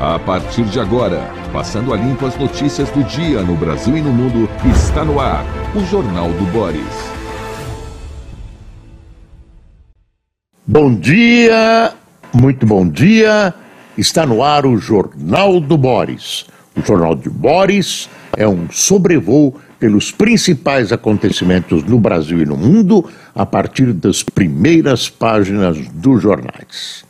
A partir de agora, passando a limpo as notícias do dia no Brasil e no mundo, está no ar o Jornal do Boris. Bom dia, muito bom dia. Está no ar o Jornal do Boris. O Jornal de Boris é um sobrevoo pelos principais acontecimentos no Brasil e no mundo a partir das primeiras páginas dos jornais.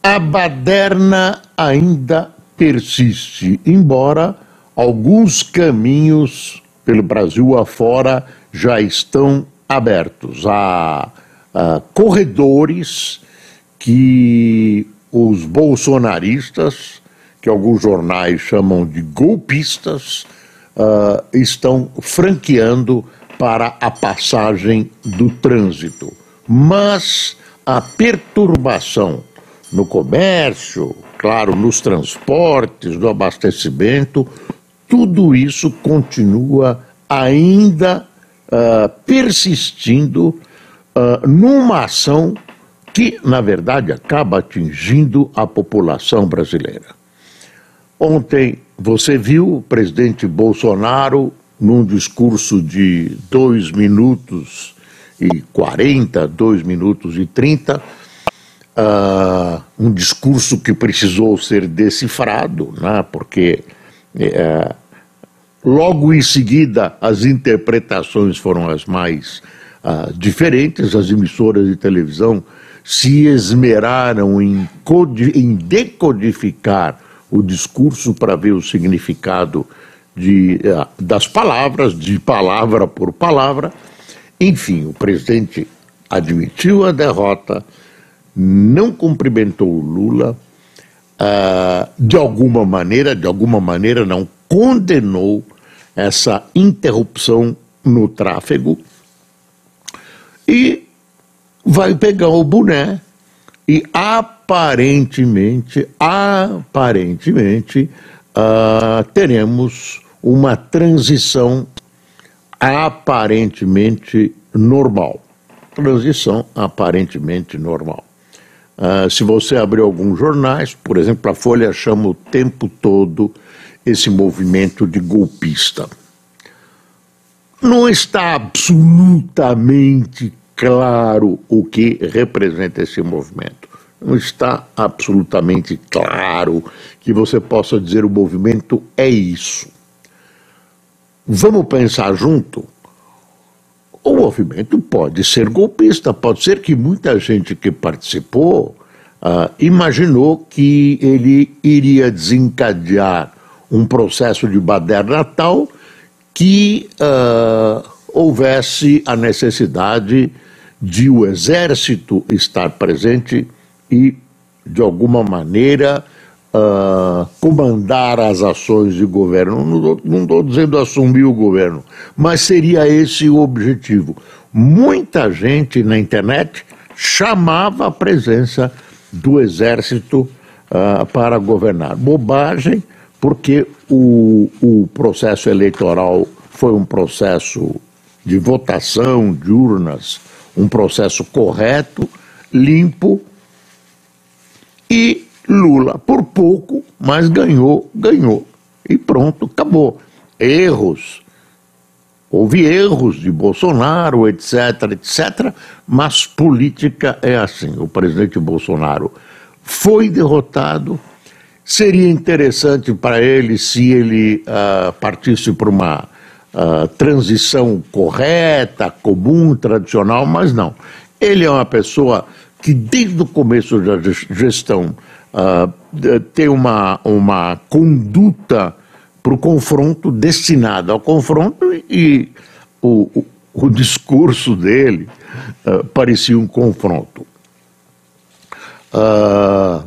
A baderna ainda persiste, embora alguns caminhos pelo Brasil afora já estão abertos. Há, há corredores que os bolsonaristas, que alguns jornais chamam de golpistas, uh, estão franqueando para a passagem do trânsito. Mas a perturbação no comércio, claro, nos transportes, no abastecimento, tudo isso continua ainda uh, persistindo uh, numa ação que, na verdade, acaba atingindo a população brasileira. Ontem você viu o presidente Bolsonaro num discurso de dois minutos e quarenta, dois minutos e trinta, uh, um discurso que precisou ser decifrado, né, porque uh, logo em seguida as interpretações foram as mais uh, diferentes, as emissoras de televisão se esmeraram em, em decodificar o discurso para ver o significado de, das palavras, de palavra por palavra. Enfim, o presidente admitiu a derrota, não cumprimentou o Lula, uh, de alguma maneira, de alguma maneira não condenou essa interrupção no tráfego e vai pegar o boné e aparentemente, aparentemente, uh, teremos uma transição aparentemente normal. Transição aparentemente normal. Uh, se você abrir alguns jornais, por exemplo, a Folha chama o tempo todo esse movimento de golpista. Não está absolutamente claro o que representa esse movimento. Não está absolutamente claro que você possa dizer o movimento é isso. Vamos pensar junto? O movimento pode ser golpista, pode ser que muita gente que participou uh, imaginou que ele iria desencadear um processo de baderna tal que uh, houvesse a necessidade de o exército estar presente e, de alguma maneira, uh, comandar as ações de governo. Não estou dizendo assumir o governo, mas seria esse o objetivo. Muita gente na internet chamava a presença do exército uh, para governar. Bobagem, porque o, o processo eleitoral foi um processo de votação de urnas, um processo correto, limpo e Lula, por pouco, mas ganhou, ganhou. E pronto, acabou. Erros. Houve erros de Bolsonaro, etc, etc, mas política é assim. O presidente Bolsonaro foi derrotado. Seria interessante para ele se ele uh, partisse para uma uh, transição correta, comum, tradicional, mas não. Ele é uma pessoa que, desde o começo da gestão, uh, ter uma, uma conduta para o confronto, destinada ao confronto, e o, o, o discurso dele uh, parecia um confronto. Uh,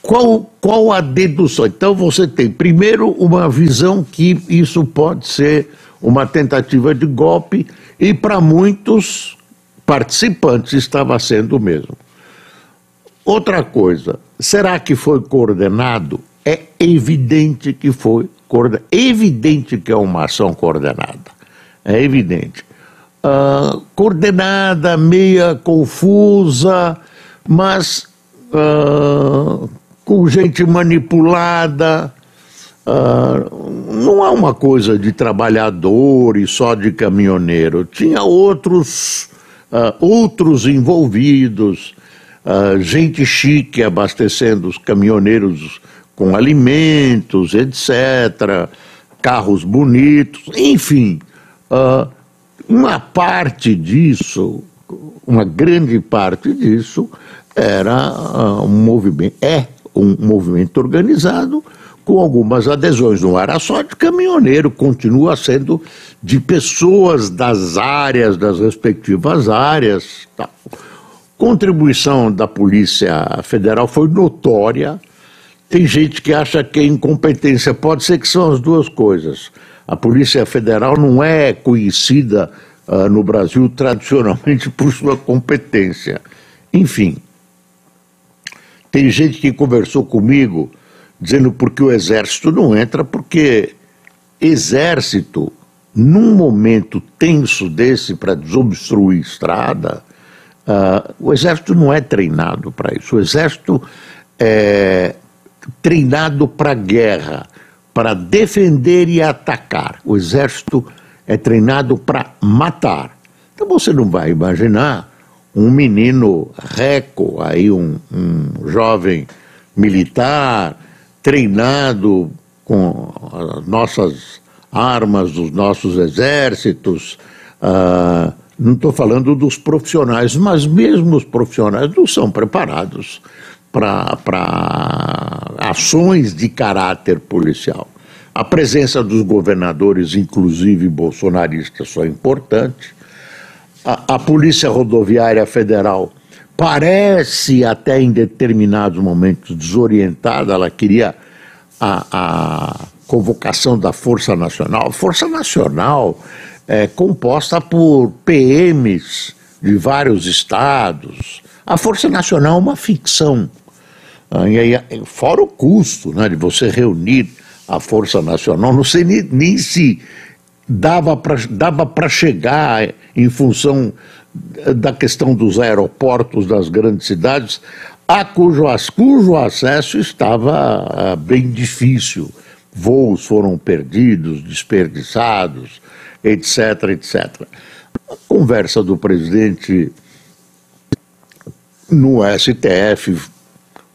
qual, qual a dedução? Então você tem, primeiro, uma visão que isso pode ser uma tentativa de golpe, e para muitos participantes estava sendo o mesmo. Outra coisa, será que foi coordenado? É evidente que foi coordenado. Evidente que é uma ação coordenada. É evidente. Uh, coordenada, meia confusa, mas uh, com gente manipulada. Uh, não é uma coisa de trabalhador e só de caminhoneiro. Tinha outros, outros envolvidos, gente chique abastecendo os caminhoneiros com alimentos, etc., carros bonitos, enfim. uma parte disso, uma grande parte disso, era uh, um movimento, é um movimento organizado com algumas adesões. Não era só de caminhoneiro, continua sendo de pessoas das áreas, das respectivas áreas. Contribuição da Polícia Federal foi notória. Tem gente que acha que é incompetência. Pode ser que são as duas coisas. A Polícia Federal não é conhecida uh, no Brasil tradicionalmente por sua competência. Enfim, tem gente que conversou comigo dizendo porque o exército não entra, porque exército, num momento tenso desse para desobstruir estrada, uh, o exército não é treinado para isso. O exército é treinado para guerra, para defender e atacar. O exército é treinado para matar. Então você não vai imaginar um menino reco, aí um, um jovem militar, treinado com as nossas armas dos nossos exércitos. Uh, não estou falando dos profissionais, mas mesmo os profissionais não são preparados para ações de caráter policial. A presença dos governadores, inclusive bolsonaristas, só é importante a, a Polícia Rodoviária Federal parece até em determinados momentos desorientada, ela queria a, a convocação da Força Nacional. Força Nacional é composta por PMs de vários estados. A Força Nacional é uma ficção. Ah, aí, fora o custo né, de você reunir a Força Nacional, não sei nem, nem se dava para dava chegar em função da questão dos aeroportos das grandes cidades, a cujo, cujo acesso estava ah, bem difícil. Voos foram perdidos, desperdiçados, etc, etc. A conversa do presidente no STF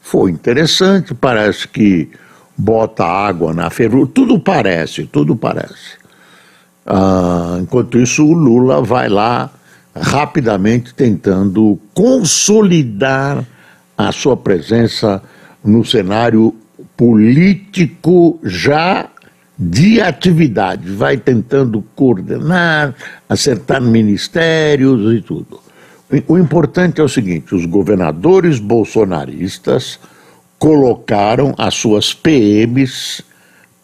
foi interessante, parece que bota água na ferrugem, tudo parece, tudo parece. Ah, enquanto isso, o Lula vai lá rapidamente tentando consolidar a sua presença no cenário político já de atividade, vai tentando coordenar, acertar ministérios e tudo. O importante é o seguinte: os governadores bolsonaristas colocaram as suas PMs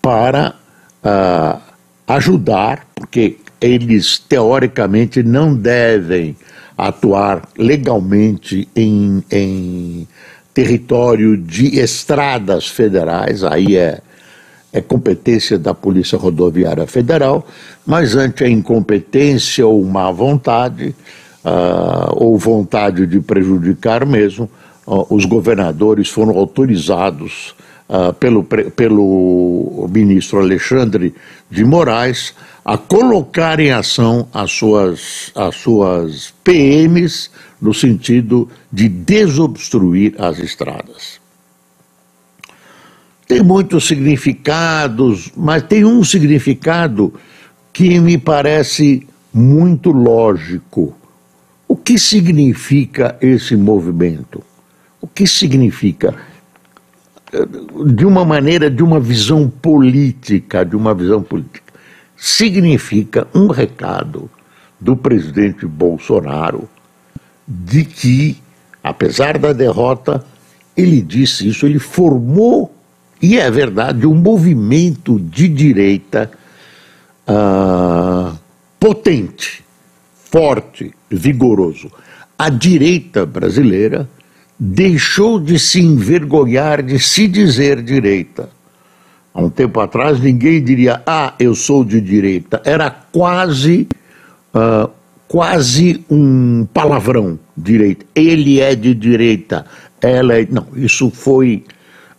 para uh, ajudar, porque eles teoricamente não devem atuar legalmente em, em território de estradas federais, aí é, é competência da Polícia Rodoviária Federal, mas ante a incompetência ou má vontade, uh, ou vontade de prejudicar mesmo, uh, os governadores foram autorizados uh, pelo, pelo ministro Alexandre de Moraes a colocar em ação as suas, as suas PMs no sentido de desobstruir as estradas. Tem muitos significados, mas tem um significado que me parece muito lógico. O que significa esse movimento? O que significa? de uma maneira, de uma visão política, de uma visão política, significa um recado do presidente Bolsonaro de que, apesar da derrota, ele disse isso, ele formou, e é verdade, um movimento de direita uh, potente, forte, vigoroso. A direita brasileira deixou de se envergonhar de se dizer direita. Há um tempo atrás ninguém diria, ah, eu sou de direita. Era quase, uh, quase um palavrão. direita. Ele é de direita, ela é. Não, isso foi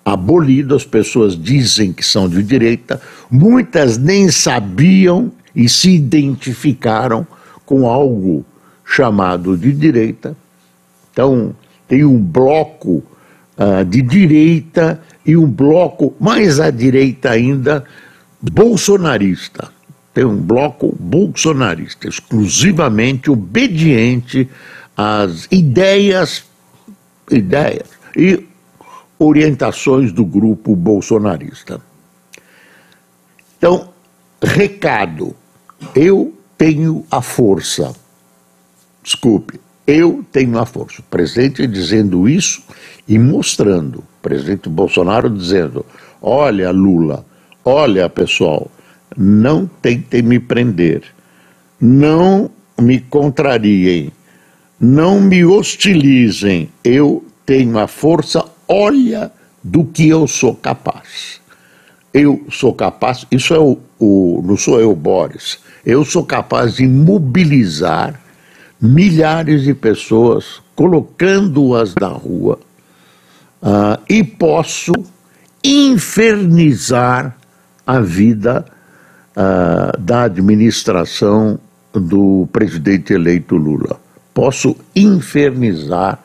abolido, as pessoas dizem que são de direita, muitas nem sabiam e se identificaram com algo chamado de direita. Então, tem um bloco uh, de direita e um bloco mais à direita ainda, bolsonarista. Tem um bloco bolsonarista, exclusivamente obediente às ideias, ideias e orientações do grupo bolsonarista. Então, recado, eu tenho a força. Desculpe, eu tenho a força. O presidente dizendo isso e mostrando. O presidente Bolsonaro dizendo: olha, Lula, olha, pessoal, não tentem me prender, não me contrariem, não me hostilizem. Eu tenho a força, olha do que eu sou capaz. Eu sou capaz, isso é o, o não sou eu, Boris, eu sou capaz de mobilizar milhares de pessoas, colocando-as na rua, uh, e posso infernizar a vida uh, da administração do presidente eleito Lula. Posso infernizar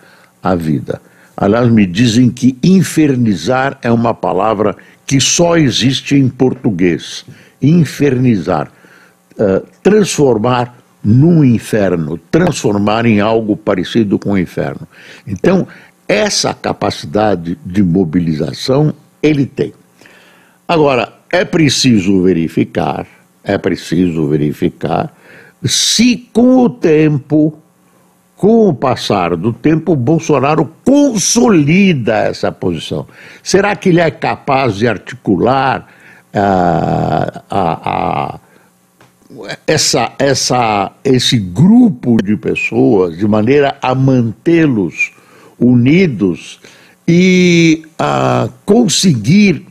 a vida. Aliás, me dizem que infernizar é uma palavra que só existe em português. Infernizar. Uh, transformar num inferno, transformar em algo parecido com o inferno. Então, essa capacidade de mobilização ele tem. Agora, é preciso verificar, é preciso verificar se com o tempo, com o passar do tempo, Bolsonaro consolida essa posição. Será que ele é capaz de articular uh, a, a essa, essa, esse grupo de pessoas de maneira a mantê-los unidos e a conseguir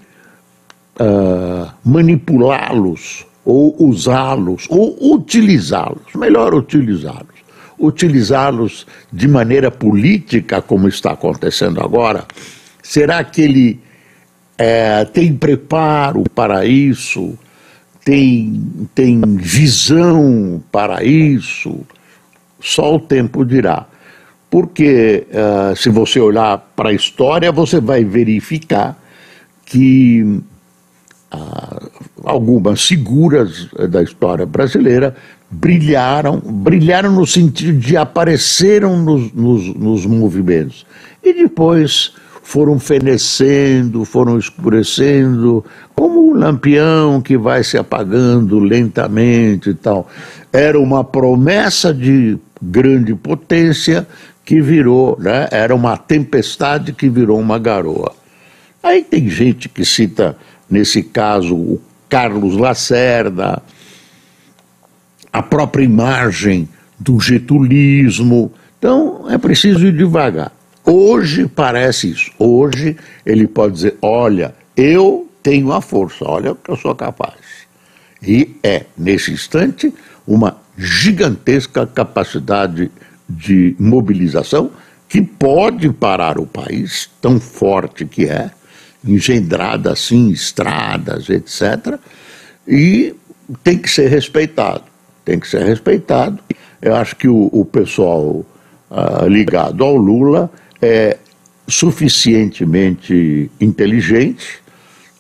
uh, manipulá-los ou usá-los ou utilizá-los, melhor utilizá-los, utilizá-los de maneira política como está acontecendo agora. Será que ele é, tem preparo para isso? tem, tem visão para isso, só o tempo dirá. Porque uh, se você olhar para a história, você vai verificar que uh, algumas figuras da história brasileira brilharam, brilharam no sentido de apareceram nos, nos, nos movimentos. E depois foram fenecendo, foram escurecendo, como um lampião que vai se apagando lentamente e tal. Era uma promessa de grande potência que virou, né? era uma tempestade que virou uma garoa. Aí tem gente que cita, nesse caso, o Carlos Lacerda, a própria imagem do getulismo. Então é preciso ir devagar. Hoje parece isso. Hoje ele pode dizer: olha, eu tenho a força, olha o que eu sou capaz. E é, nesse instante, uma gigantesca capacidade de mobilização que pode parar o país, tão forte que é, engendrada assim, estradas, etc. E tem que ser respeitado. Tem que ser respeitado. Eu acho que o, o pessoal uh, ligado ao Lula é suficientemente inteligente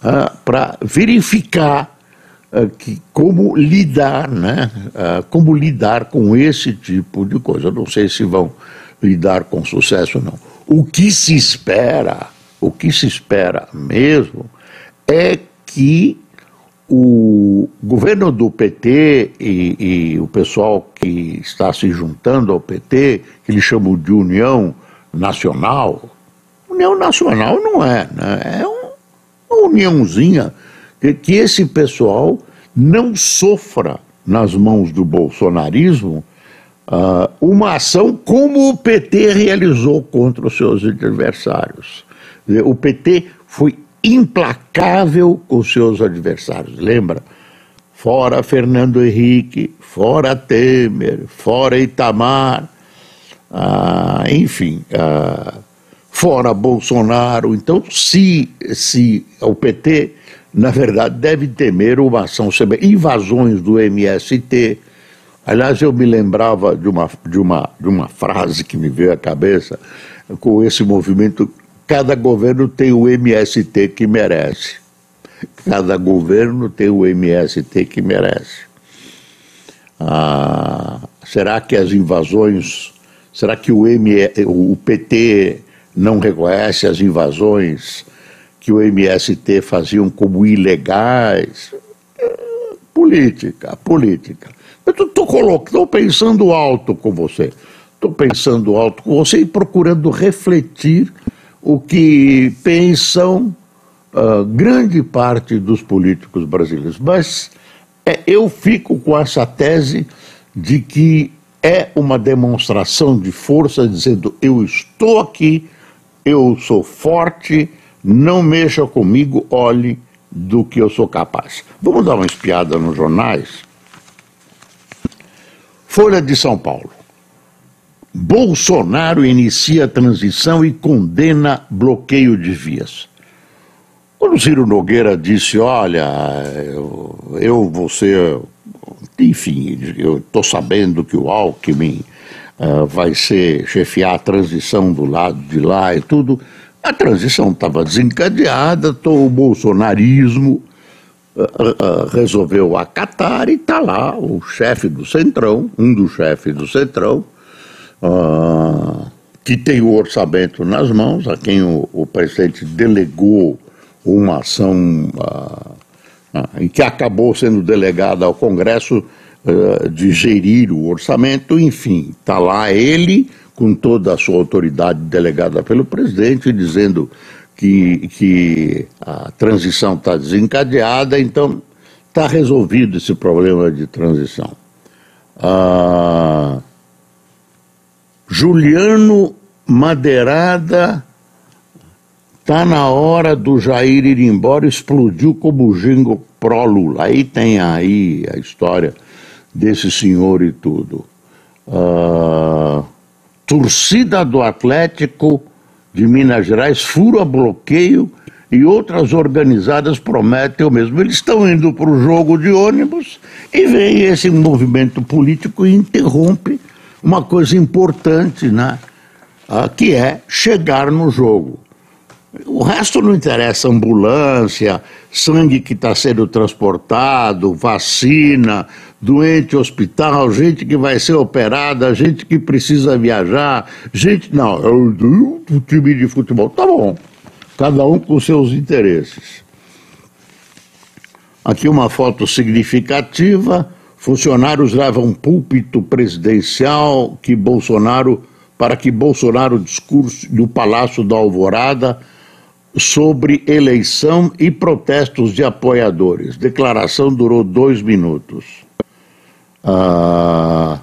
uh, para verificar uh, que, como lidar, né, uh, como lidar com esse tipo de coisa. Eu não sei se vão lidar com sucesso ou não. O que se espera, o que se espera mesmo, é que o governo do PT e, e, o pessoal que está se juntando ao PT, que eles chamam de União nacional. União nacional não é, né? é um, uma uniãozinha que, que esse pessoal não sofra nas mãos do bolsonarismo uh, uma ação como o PT realizou contra os seus adversários. O PT foi implacável com seus adversários, lembra? Fora Fernando Henrique, fora Temer, fora Itamar, ah, enfim, ah, fora Bolsonaro. Então, se, se o PT, na verdade, deve temer uma ação sobre invasões do MST. Aliás, eu me lembrava de uma, de, uma, de uma frase que me veio à cabeça com esse movimento. Cada governo tem o MST que merece. Cada governo tem o MST que merece. Ah, será que as invasões, será que o, ME, o PT não reconhece as invasões que o MST faziam como ilegais? Política, política. Eu estou pensando alto com você. Estou pensando alto com você e procurando refletir o que pensam uh, grande parte dos políticos brasileiros. Mas é, eu fico com essa tese de que é uma demonstração de força, dizendo: eu estou aqui, eu sou forte, não mexa comigo, olhe do que eu sou capaz. Vamos dar uma espiada nos jornais? Folha de São Paulo. Bolsonaro inicia a transição e condena bloqueio de vias. Quando Ciro Nogueira disse, olha, eu, eu vou ser, enfim, eu estou sabendo que o Alckmin uh, vai ser chefiar a transição do lado de lá e tudo, a transição estava desencadeada, o bolsonarismo uh, uh, resolveu acatar e está lá o chefe do Centrão, um dos chefes do Centrão, que tem o orçamento nas mãos, a quem o, o presidente delegou uma ação uh, uh, que acabou sendo delegada ao Congresso de gerir o orçamento, enfim, está lá ele com toda a sua autoridade delegada pelo presidente, dizendo que, que a transição está desencadeada, então está resolvido esse problema de transição. Juliano Madeirada Tá na hora do Jair ir embora, explodiu como o jingo pró-Lula. Aí tem aí a história desse senhor e tudo. Uh, torcida do Atlético de Minas Gerais fura bloqueio e outras organizadas prometem o mesmo. Eles estão indo para o jogo de ônibus e vem esse movimento político e interrompe uma coisa importante, né? Uh, que é chegar no jogo. O resto não interessa, ambulância, sangue que está sendo transportado, vacina, doente hospital, gente que vai ser operada, gente que precisa viajar, gente. Não, é o, o time de futebol. Tá bom, cada um com seus interesses. Aqui uma foto significativa: funcionários levam púlpito presidencial que Bolsonaro para que Bolsonaro discurso do Palácio da Alvorada sobre eleição e protestos de apoiadores. Declaração durou dois minutos. Ah,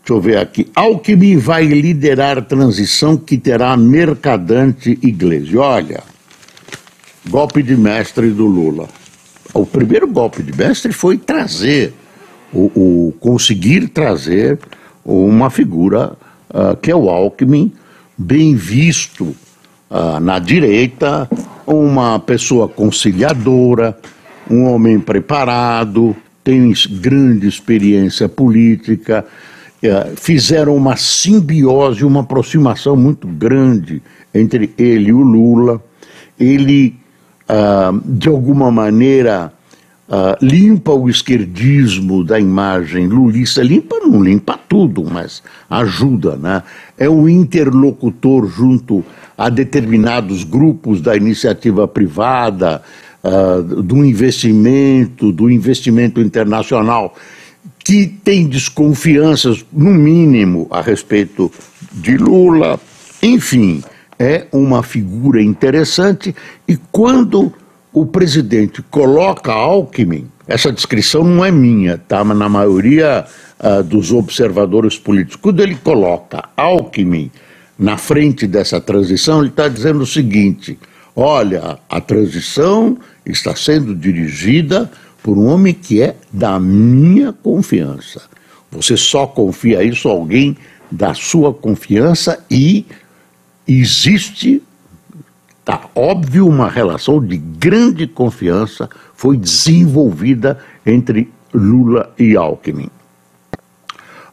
deixa eu ver aqui. Alckmin vai liderar transição que terá mercadante igreja. Olha, golpe de mestre do Lula. O primeiro golpe de mestre foi trazer, o, o conseguir trazer uma figura uh, que é o Alckmin, bem visto uh, na direita, uma pessoa conciliadora, um homem preparado, tem grande experiência política, uh, fizeram uma simbiose, uma aproximação muito grande entre ele e o Lula. Ele, uh, de alguma maneira, Uh, limpa o esquerdismo da imagem lulista, limpa, não limpa tudo, mas ajuda, né? É um interlocutor junto a determinados grupos da iniciativa privada, uh, do investimento, do investimento internacional, que tem desconfianças, no mínimo, a respeito de Lula. Enfim, é uma figura interessante e quando o presidente coloca Alckmin, essa descrição não é minha, tá? Mas na maioria uh, dos observadores políticos, quando ele coloca Alckmin na frente dessa transição, ele está dizendo o seguinte: olha, a transição está sendo dirigida por um homem que é da minha confiança. Você só confia isso a alguém da sua confiança e existe, tá óbvio, uma relação de grande confiança foi desenvolvida entre Lula e Alckmin.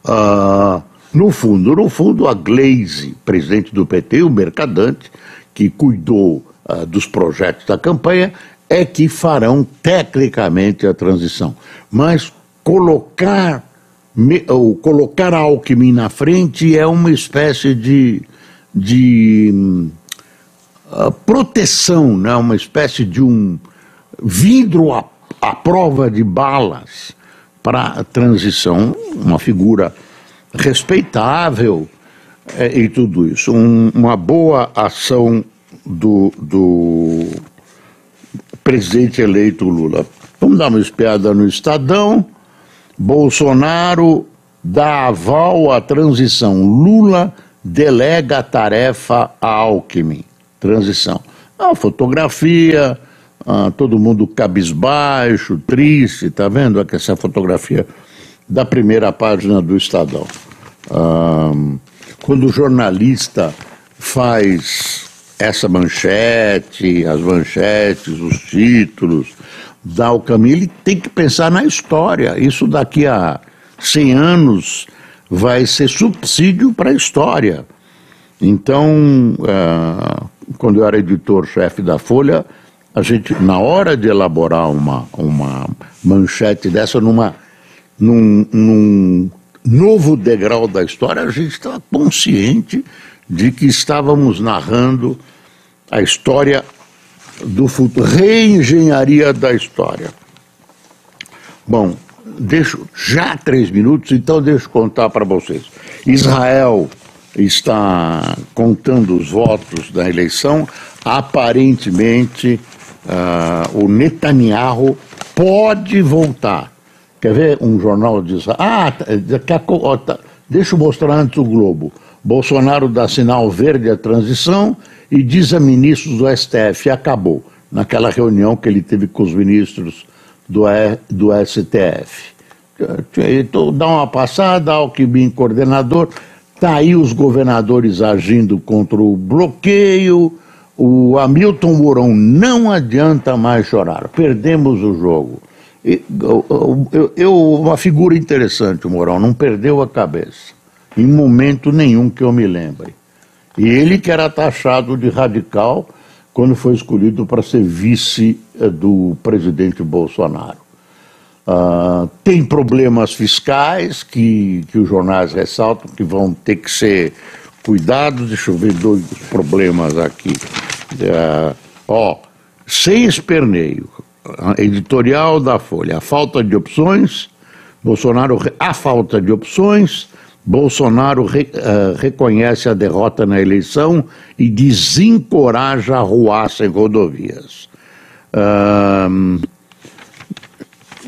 Uh, no fundo, no fundo, a Glaze, presidente do PT, o mercadante, que cuidou uh, dos projetos da campanha, é que farão tecnicamente a transição. Mas colocar, me, ou colocar Alckmin na frente é uma espécie de, de uh, proteção, né? uma espécie de um vidro à, à prova de balas para a transição, uma figura respeitável é, e tudo isso. Um, uma boa ação do, do presidente eleito Lula. Vamos dar uma espiada no Estadão. Bolsonaro dá aval à transição. Lula delega a tarefa a Alckmin. Transição. A fotografia, ah, todo mundo cabisbaixo, triste, tá vendo? Aqui essa fotografia da primeira página do Estadão. Ah, quando o jornalista faz essa manchete, as manchetes, os títulos, dá o caminho, ele tem que pensar na história. Isso daqui a 100 anos vai ser subsídio para a história. Então, uh, quando eu era editor-chefe da Folha, a gente, na hora de elaborar uma, uma manchete dessa, numa, num, num novo degrau da história, a gente estava consciente de que estávamos narrando a história do futuro, reengenharia da história. Bom, deixo já três minutos, então deixo contar para vocês. Israel está contando os votos da eleição. Aparentemente, uh, o Netanyahu pode voltar. Quer ver um jornal diz: ah, a, ó, tá, deixa eu mostrar antes o Globo. Bolsonaro dá sinal verde à transição e diz a ministros do STF, acabou, naquela reunião que ele teve com os ministros do, do STF. Então, dá uma passada, Alckmin coordenador, está aí os governadores agindo contra o bloqueio, o Hamilton Mourão não adianta mais chorar, perdemos o jogo. Eu, eu, eu, uma figura interessante, o Mourão, não perdeu a cabeça, em momento nenhum que eu me lembre. E ele que era taxado de radical quando foi escolhido para ser vice eh, do presidente Bolsonaro. Uh, tem problemas fiscais que, que os jornais ressaltam que vão ter que ser cuidados. Deixa eu ver dois problemas aqui. Uh, ó, sem esperneio, editorial da Folha, a falta de opções, Bolsonaro, a falta de opções, Bolsonaro re, uh, reconhece a derrota na eleição e desencoraja a ruaça em rodovias.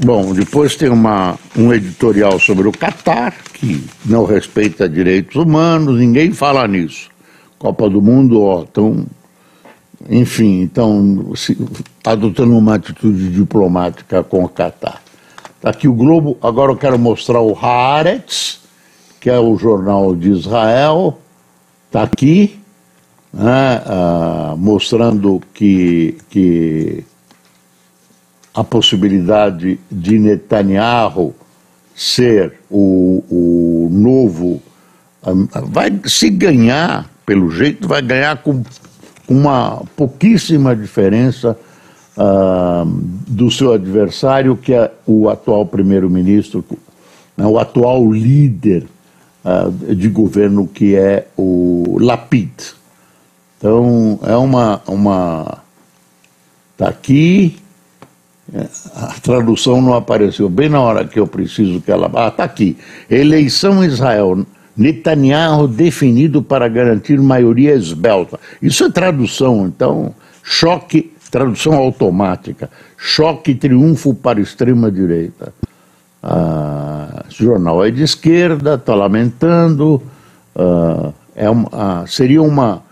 Bom, depois tem uma, um editorial sobre o Catar, que não respeita direitos humanos, ninguém fala nisso. Copa do Mundo, ó, então, enfim, então, adotando uma atitude diplomática com o Catar. Está aqui o Globo, agora eu quero mostrar o Haaretz, que é o Jornal de Israel, está aqui, né, ah, mostrando que, que a possibilidade de Netanyahu ser o, o novo. Ah, vai se ganhar, pelo jeito, vai ganhar com uma pouquíssima diferença uh, do seu adversário, que é o atual primeiro-ministro, né, o atual líder uh, de governo que é o Lapid. Então, é uma. uma Está aqui, é, a tradução não apareceu bem na hora que eu preciso que ela. Ah, está aqui. Eleição em Israel. Netanyahu definido para garantir maioria esbelta. Isso é tradução, então, choque, tradução automática. Choque triunfo para a extrema-direita. Ah, jornal é de esquerda, está lamentando, ah, é uma, ah, seria uma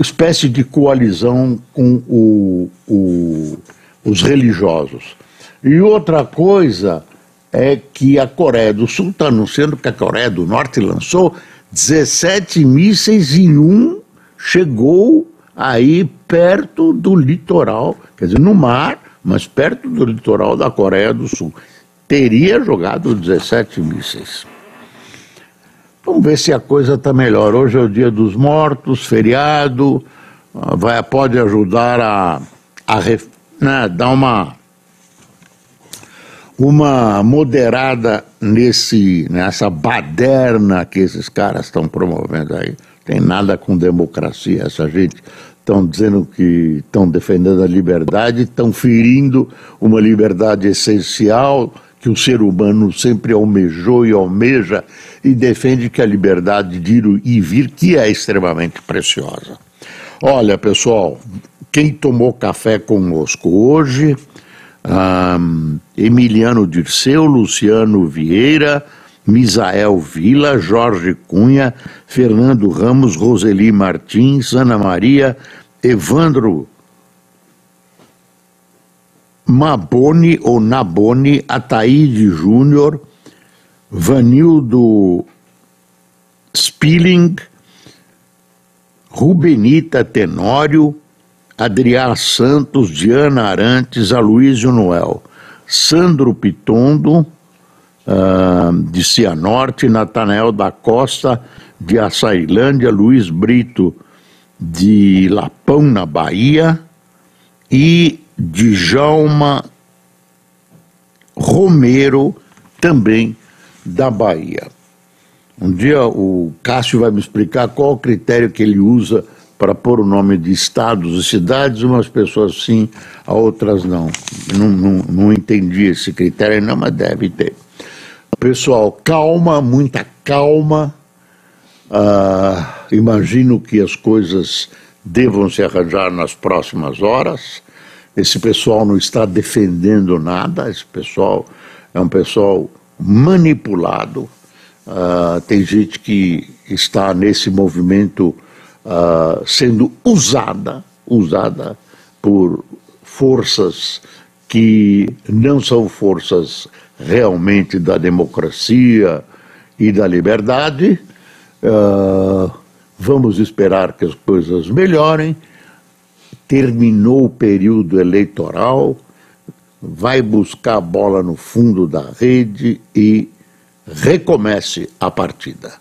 espécie de coalizão com o, o, os religiosos. E outra coisa é que a Coreia do Sul está anunciando que a Coreia do Norte lançou 17 mísseis e um chegou aí perto do litoral, quer dizer, no mar, mas perto do litoral da Coreia do Sul. Teria jogado 17 mísseis. Vamos ver se a coisa está melhor. Hoje é o dia dos mortos, feriado, vai, pode ajudar a, a né, dar uma, uma moderada nesse, nessa baderna que esses caras estão promovendo aí. Tem nada com democracia, essa gente estão dizendo que estão defendendo a liberdade, estão ferindo uma liberdade essencial que o ser humano sempre almejou e almeja e defende que a liberdade de ir e vir, que é extremamente preciosa. Olha, pessoal, quem tomou café conosco hoje, um, Emiliano Dirceu, Luciano Vieira, Misael Vila, Jorge Cunha, Fernando Ramos, Roseli Martins, Ana Maria, Evandro Maboni ou Naboni, Ataíde Júnior, Vanildo Spilling, Rubenita Tenório, Adriá Santos, Diana Arantes, Aloysio Noel, Sandro Pitondo, uh, de Cianorte, Natanael da Costa, de Açailândia, Luiz Brito, de Lapão, na Bahia, e Djalma Romero, também da Bahia. Um dia o Cássio vai me explicar qual o critério que ele usa para pôr o nome de estados e cidades, umas pessoas sim, a outras não. Não, não, não entendi esse critério, não, mas deve ter. Pessoal, calma, muita calma. Uh, imagino que as coisas devam se arranjar nas próximas horas. Esse pessoal não está defendendo nada, esse pessoal é um pessoal manipulado. Uh, tem gente que está nesse movimento uh, sendo usada, usada por forças que não são forças realmente da democracia e da liberdade. Uh, vamos esperar que as coisas melhorem terminou o período eleitoral, vai buscar a bola no fundo da rede e recomece a partida.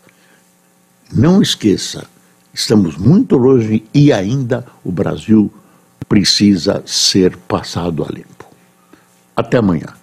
Não esqueça, estamos muito longe e ainda o Brasil precisa ser passado a limpo. Até amanhã.